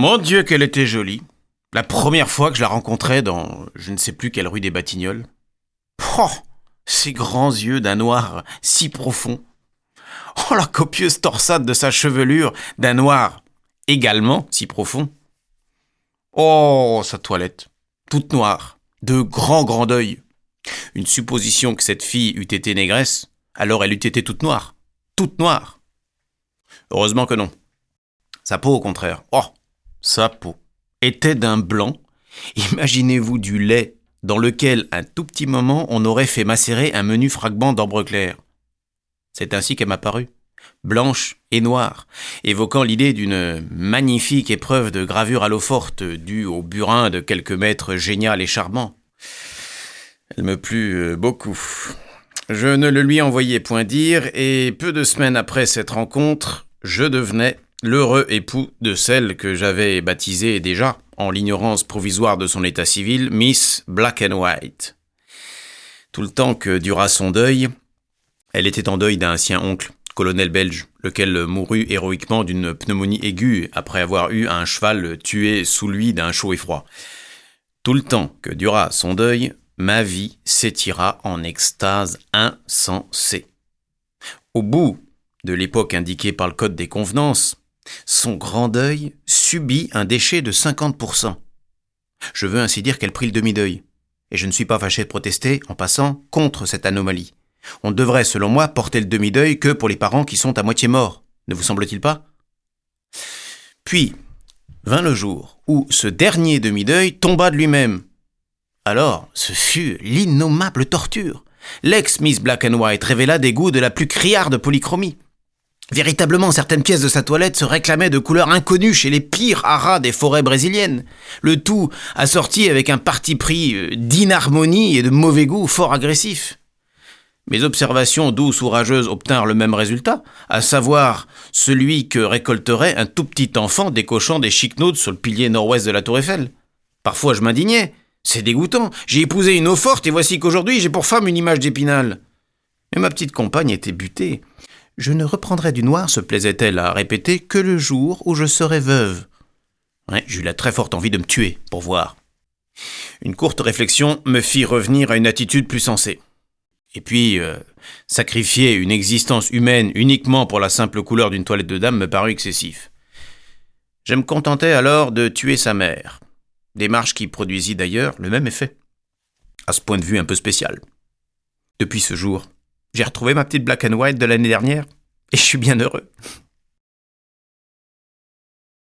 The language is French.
Mon Dieu, qu'elle était jolie. La première fois que je la rencontrais dans je ne sais plus quelle rue des Batignolles. Oh, ses grands yeux d'un noir si profond. Oh, la copieuse torsade de sa chevelure d'un noir également si profond. Oh, sa toilette, toute noire, de grands grands deuils. Une supposition que cette fille eût été négresse, alors elle eût été toute noire. Toute noire. Heureusement que non. Sa peau, au contraire. Oh, sa peau était d'un blanc. Imaginez-vous du lait dans lequel, un tout petit moment, on aurait fait macérer un menu fragment d'ambre clair. C'est ainsi qu'elle m'a paru, blanche et noire, évoquant l'idée d'une magnifique épreuve de gravure à l'eau forte due au burin de quelques maîtres génial et charmants. Elle me plut euh, beaucoup. Je ne le lui envoyais point dire, et peu de semaines après cette rencontre, je devenais l'heureux époux de celle que j'avais baptisée déjà, en l'ignorance provisoire de son état civil, Miss Black and White. Tout le temps que dura son deuil, elle était en deuil d'un sien oncle, colonel belge, lequel mourut héroïquement d'une pneumonie aiguë après avoir eu un cheval tué sous lui d'un chaud et froid. Tout le temps que dura son deuil, ma vie s'étira en extase insensée. Au bout de l'époque indiquée par le code des convenances, son grand deuil subit un déchet de 50%. Je veux ainsi dire qu'elle prit le demi-deuil. Et je ne suis pas fâché de protester, en passant, contre cette anomalie. On devrait, selon moi, porter le demi-deuil que pour les parents qui sont à moitié morts. Ne vous semble-t-il pas? Puis, vint le jour où ce dernier demi-deuil tomba de lui-même. Alors, ce fut l'innommable torture. L'ex-Miss Black and White révéla des goûts de la plus criarde polychromie. Véritablement, certaines pièces de sa toilette se réclamaient de couleurs inconnues chez les pires haras des forêts brésiliennes. Le tout assorti avec un parti pris euh, d'inharmonie et de mauvais goût fort agressif. Mes observations douces ou rageuses obtinrent le même résultat, à savoir celui que récolterait un tout petit enfant décochant des chic notes sur le pilier nord-ouest de la Tour Eiffel. Parfois je m'indignais. C'est dégoûtant. J'ai épousé une eau forte et voici qu'aujourd'hui j'ai pour femme une image d'épinal. Mais ma petite compagne était butée. Je ne reprendrai du noir, se plaisait-elle à répéter, que le jour où je serai veuve. J'eus la très forte envie de me tuer, pour voir. Une courte réflexion me fit revenir à une attitude plus sensée. Et puis, euh, sacrifier une existence humaine uniquement pour la simple couleur d'une toilette de dame me parut excessif. Je me contentais alors de tuer sa mère, démarche qui produisit d'ailleurs le même effet, à ce point de vue un peu spécial. Depuis ce jour, j'ai retrouvé ma petite black and white de l'année dernière et je suis bien heureux.